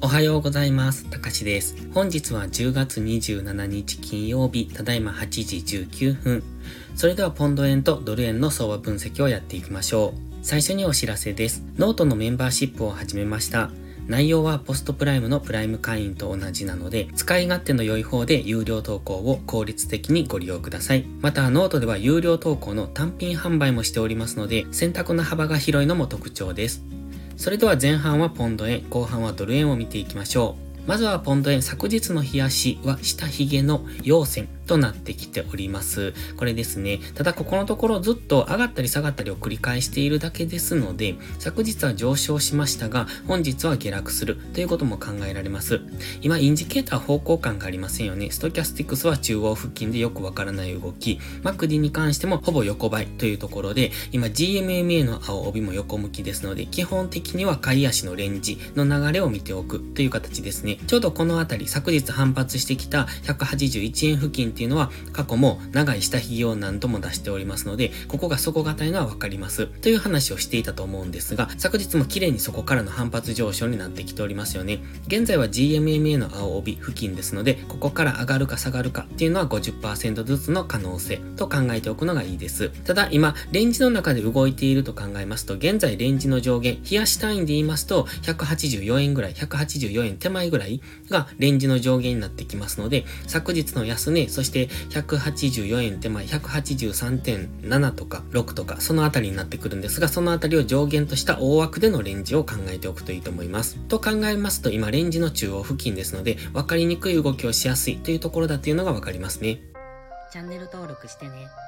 おはようございます。たかしです。本日は10月27日金曜日、ただいま8時19分。それではポンド円とドル円の相場分析をやっていきましょう。最初にお知らせです。ノートのメンバーシップを始めました。内容はポストプライムのプライム会員と同じなので、使い勝手の良い方で有料投稿を効率的にご利用ください。また、ノートでは有料投稿の単品販売もしておりますので、選択の幅が広いのも特徴です。それでは前半はポンド円、後半はドル円を見ていきましょう。まずはポンド円、昨日の冷やしは下髭の陽線となってきております。これですね。ただここのところずっと上がったり下がったりを繰り返しているだけですので、昨日は上昇しましたが、本日は下落するということも考えられます。今、インジケーター方向感がありませんよね。ストキャスティクスは中央付近でよくわからない動き、マクディに関してもほぼ横ばいというところで、今 GMMA の青帯も横向きですので、基本的には買い足のレンジの流れを見ておくという形ですね。ちょうどこのあたり、昨日反発してきた181円付近っていうのは、過去も長い下髭を何度も出しておりますので、ここが底堅いのはわかります。という話をしていたと思うんですが、昨日も綺麗にそこからの反発上昇になってきておりますよね。現在は GMMA の青帯付近ですので、ここから上がるか下がるかっていうのは50%ずつの可能性と考えておくのがいいです。ただ今、レンジの中で動いていると考えますと、現在レンジの上限、冷やし単位で言いますと、184円ぐらい、184円手前ぐらいがレンジの上限になってきますので、昨日の安値、そしてして184円手前、183.7とか6とか、そのあたりになってくるんですが、そのあたりを上限とした大枠でのレンジを考えておくといいと思います。と考えますと、今レンジの中央付近ですので、分かりにくい動きをしやすいというところだというのが分かりますね。チャンネル登録してね。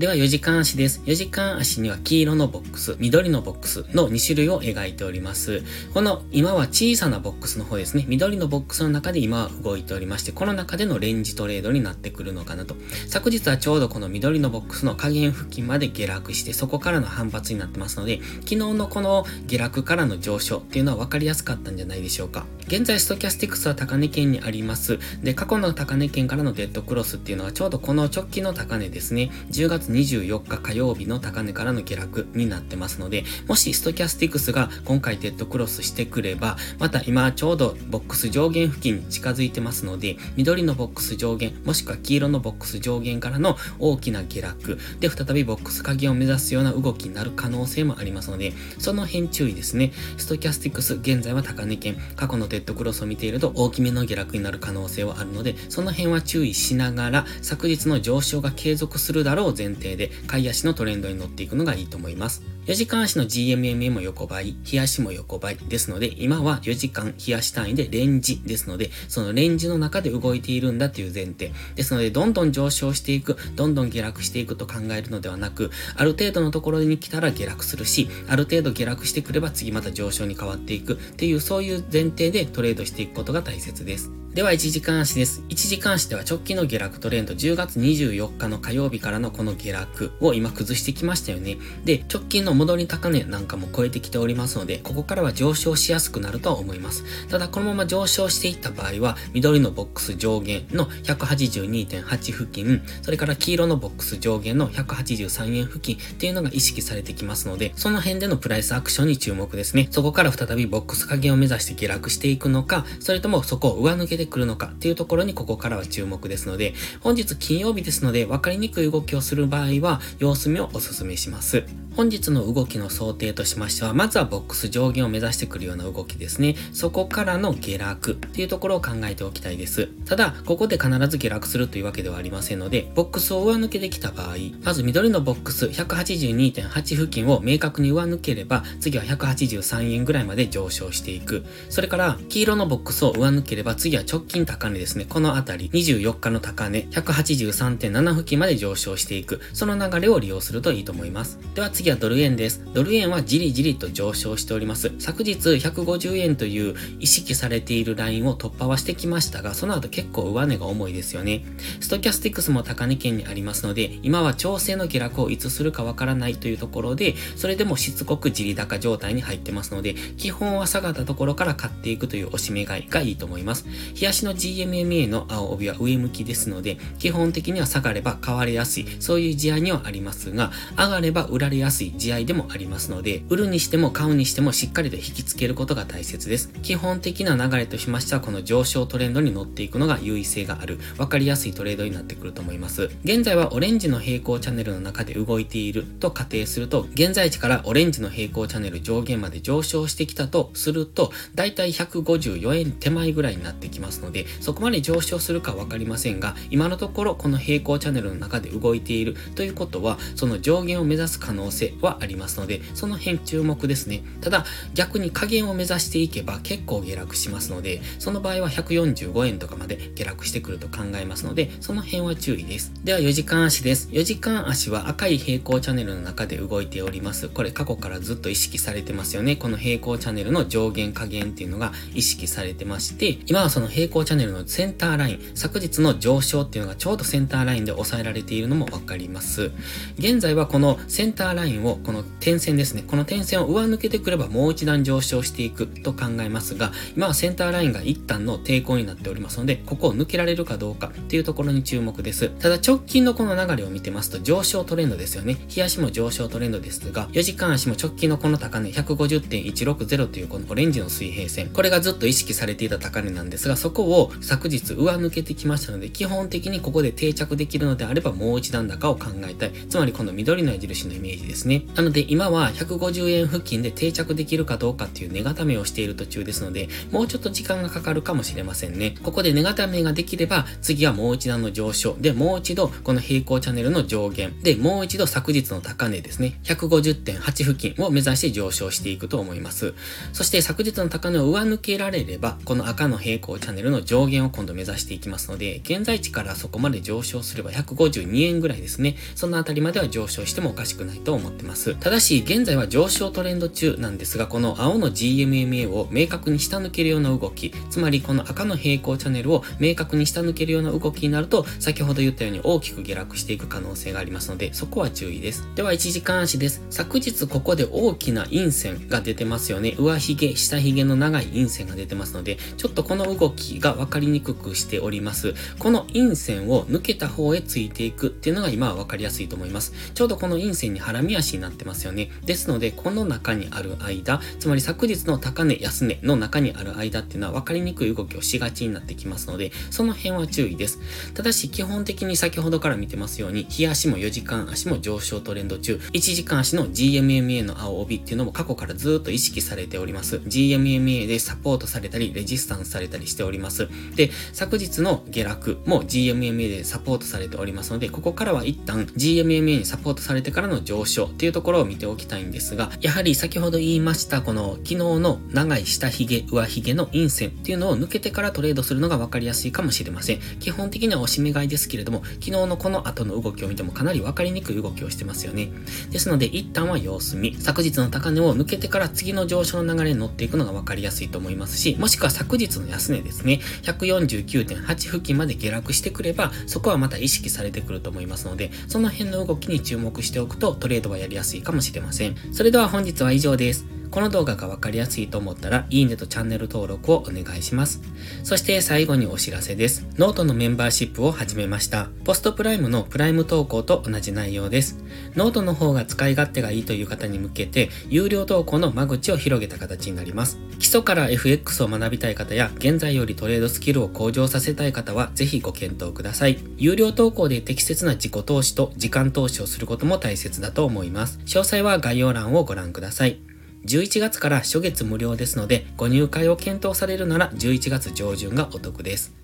では4時間足です。4時間足には黄色のボックス、緑のボックスの2種類を描いております。この今は小さなボックスの方ですね。緑のボックスの中で今は動いておりまして、この中でのレンジトレードになってくるのかなと。昨日はちょうどこの緑のボックスの下限付近まで下落して、そこからの反発になってますので、昨日のこの下落からの上昇っていうのは分かりやすかったんじゃないでしょうか。現在ストキャスティクスは高値圏にあります。で、過去の高値圏からのデッドクロスっていうのはちょうどこの直近の高値ですね。10月24日火曜日の高値からの下落になってますので、もしストキャスティクスが今回デッドクロスしてくれば、また今ちょうどボックス上限付近に近づいてますので、緑のボックス上限、もしくは黄色のボックス上限からの大きな下落で再びボックス鍵を目指すような動きになる可能性もありますので、その辺注意ですね。ストキャスティクス、現在は高値圏、過去のデッドクロスを見ていると大きめの下落になる可能性はあるので、その辺は注意しながら、昨日の上昇が継続するだろう前前提で、買い足のトレンドに乗っていくのがいいと思います。4時間足の GMMA も横ばい、日足も横ばいですので、今は4時間日足単位でレンジですので、そのレンジの中で動いているんだという前提。ですので、どんどん上昇していく、どんどん下落していくと考えるのではなく、ある程度のところに来たら下落するし、ある程度下落してくれば次また上昇に変わっていくっていう、そういう前提でトレードしていくことが大切です。では、1時間足です。1時間足では直近の下落トレンド、10月24日の火曜日からのこの下落を今崩してきましたよね。で、直近の戻り高値なんかも超えてきておりますので、ここからは上昇しやすくなるとは思います。ただ、このまま上昇していった場合は、緑のボックス上限の182.8付近、それから黄色のボックス上限の183円付近っていうのが意識されてきますので、その辺でのプライスアクションに注目ですね。そこから再びボックス加減を目指して下落していくのか、それともそこを上抜けてくるのかっていうところにここからは注目ですので、本日金曜日ですので分かりにくい動きをする場合は様子見をお勧めします。本日の動きの想定としましては、まずはボックス上限を目指してくるような動きですね。そこからの下落っていうところを考えておきたいです。ただ、ここで必ず下落するというわけではありませんので、ボックスを上抜けてきた場合、まず緑のボックス182.8付近を明確に上抜ければ、次は183円ぐらいまで上昇していく。それから、黄色のボックスを上抜ければ、次は直近高値ですね。このあたり、24日の高値、183.7付近まで上昇していく。その流れを利用するといいと思います。では次はドル円です。ドル円はじりじりと上昇しております。昨日150円という意識されているラインを突破はしてきましたが、その後結構上値が重いですよね。ストキャスティックスも高値圏にありますので、今は調整の下落をいつするかわからないというところで、それでもしつこくじり高状態に入ってますので、基本は下がったところから買っていくという押し目買いがいいと思います。日足の GMMA の青帯は上向きですので、基本的には下がれば買われやすい、そういう地合にはありますが、上がれば売られやすい地合でもありますので、売るにしても買うにしてもしっかりと引きつけることが大切です。基本的な流れとしましては、この上昇トレンドに乗っていくのが優位性がある、わかりやすいトレードになってくると思います。現在はオレンジの平行チャンネルの中で動いていると仮定すると、現在地からオレンジの平行チャンネル上限まで上昇してきたとすると、だいたい154円手前ぐらいになってきますますので、そこまで上昇するかわかりませんが、今のところこの平行チャンネルの中で動いているということは、その上限を目指す可能性はありますので、その辺注目ですね。ただ、逆に加減を目指していけば結構下落しますので、その場合は145円とかまで下落してくると考えますので、その辺は注意です。では4時間足です。4時間足は赤い平行チャンネルの中で動いております。これ過去からずっと意識されてますよね。この平行チャンネルの上限下限っていうのが意識されてまして、今はその平行チャンネルのセンターライン、昨日の上昇っていうのがちょうどセンターラインで抑えられているのもわかります。現在はこのセンターラインを、この点線ですね。この点線を上抜けてくればもう一段上昇していくと考えますが、今はセンターラインが一旦の抵抗になっておりますので、ここを抜けられるかどうかっていうところに注目です。ただ直近のこの流れを見てますと上昇トレンドですよね。日足も上昇トレンドですが、4時間足も直近のこの高値150.160というこのオレンジの水平線、これがずっと意識されていた高値なんですが、そこを昨日上抜けてきましたので、基本的にここで定着できるのであればもう一段高を考えたい。つまりこの緑の矢印のイメージですね。なので今は150円付近で定着できるかどうかっていうネガタメをしている途中ですので、もうちょっと時間がかかるかもしれませんね。ここでネガタメができれば、次はもう一段の上昇。で、もう一度この平行チャンネルの上限。で、もう一度昨日の高値ですね。150.8付近を目指して上昇していくと思います。そして昨日の高値を上抜けられれば、この赤の平行チャンネルの上限を今度目指していきますので、現在地からそこまで上昇すれば152円ぐらいですね。そのあたりまでは上昇してもおかしくないと思ってます。ただし、現在は上昇トレンド中なんですが、この青の GMMA を明確に下抜けるような動き、つまりこの赤の平行チャンネルを明確に下抜けるような動きになると、先ほど言ったように大きく下落していく可能性がありますので、そこは注意です。では、1時間足です。昨日ここで大きな陰線が出てますよね。上髭、下髭の長い陰線が出てますので、ちょっとこの動きが分かりにくくしております。この陰線を抜けた方へついていくっていうのが今は分かりやすいと思います。ちょうどこの陰線にハラミ足になってますよね。ですので、この中にある間、つまり昨日の高値、安値の中にある間っていうのは分かりにくい動きをしがちになってきますので、その辺は注意です。ただし、基本的に先ほどから見てますように、日足も4時間足も上昇トレンド中、1時間足の GMMA の青帯っていうのも過去からずっと意識されております。GMMA でサポートされたり、レジスタンスされたりしております。おりますで、昨日の下落も GMMA でサポートされておりますので、ここからは一旦 GMMA にサポートされてからの上昇っていうところを見ておきたいんですが、やはり先ほど言いましたこの昨日の長い下髭、上髭の陰線っていうのを抜けてからトレードするのが分かりやすいかもしれません。基本的にはおしめ買いですけれども、昨日のこの後の動きを見てもかなり分かりにくい動きをしてますよね。ですので一旦は様子見。昨日の高値を抜けてから次の上昇の流れに乗っていくのが分かりやすいと思いますし、もしくは昨日の安値ですですね、149.8付近まで下落してくれば、そこはまた意識されてくると思いますので、その辺の動きに注目しておくとトレードはやりやすいかもしれません。それでは本日は以上です。この動画がわかりやすいと思ったら、いいねとチャンネル登録をお願いします。そして最後にお知らせです。ノートのメンバーシップを始めました。 PostPrime のプライム投稿と同じ内容です。ノートの方が使い勝手がいいという方に向けて、有料投稿の間口を広げた形になります。基礎から FX を学びたい方や、現在よりトレードスキルを向上させたい方は、ぜひご検討ください。有料投稿で適切な自己投資と時間投資をすることも大切だと思います。詳細は概要欄をご覧ください。11月から初月無料ですので、ご入会を検討されるなら11月上旬がお得です。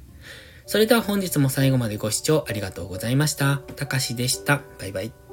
それでは本日も最後までご視聴ありがとうございました。たかしでした。バイバイ。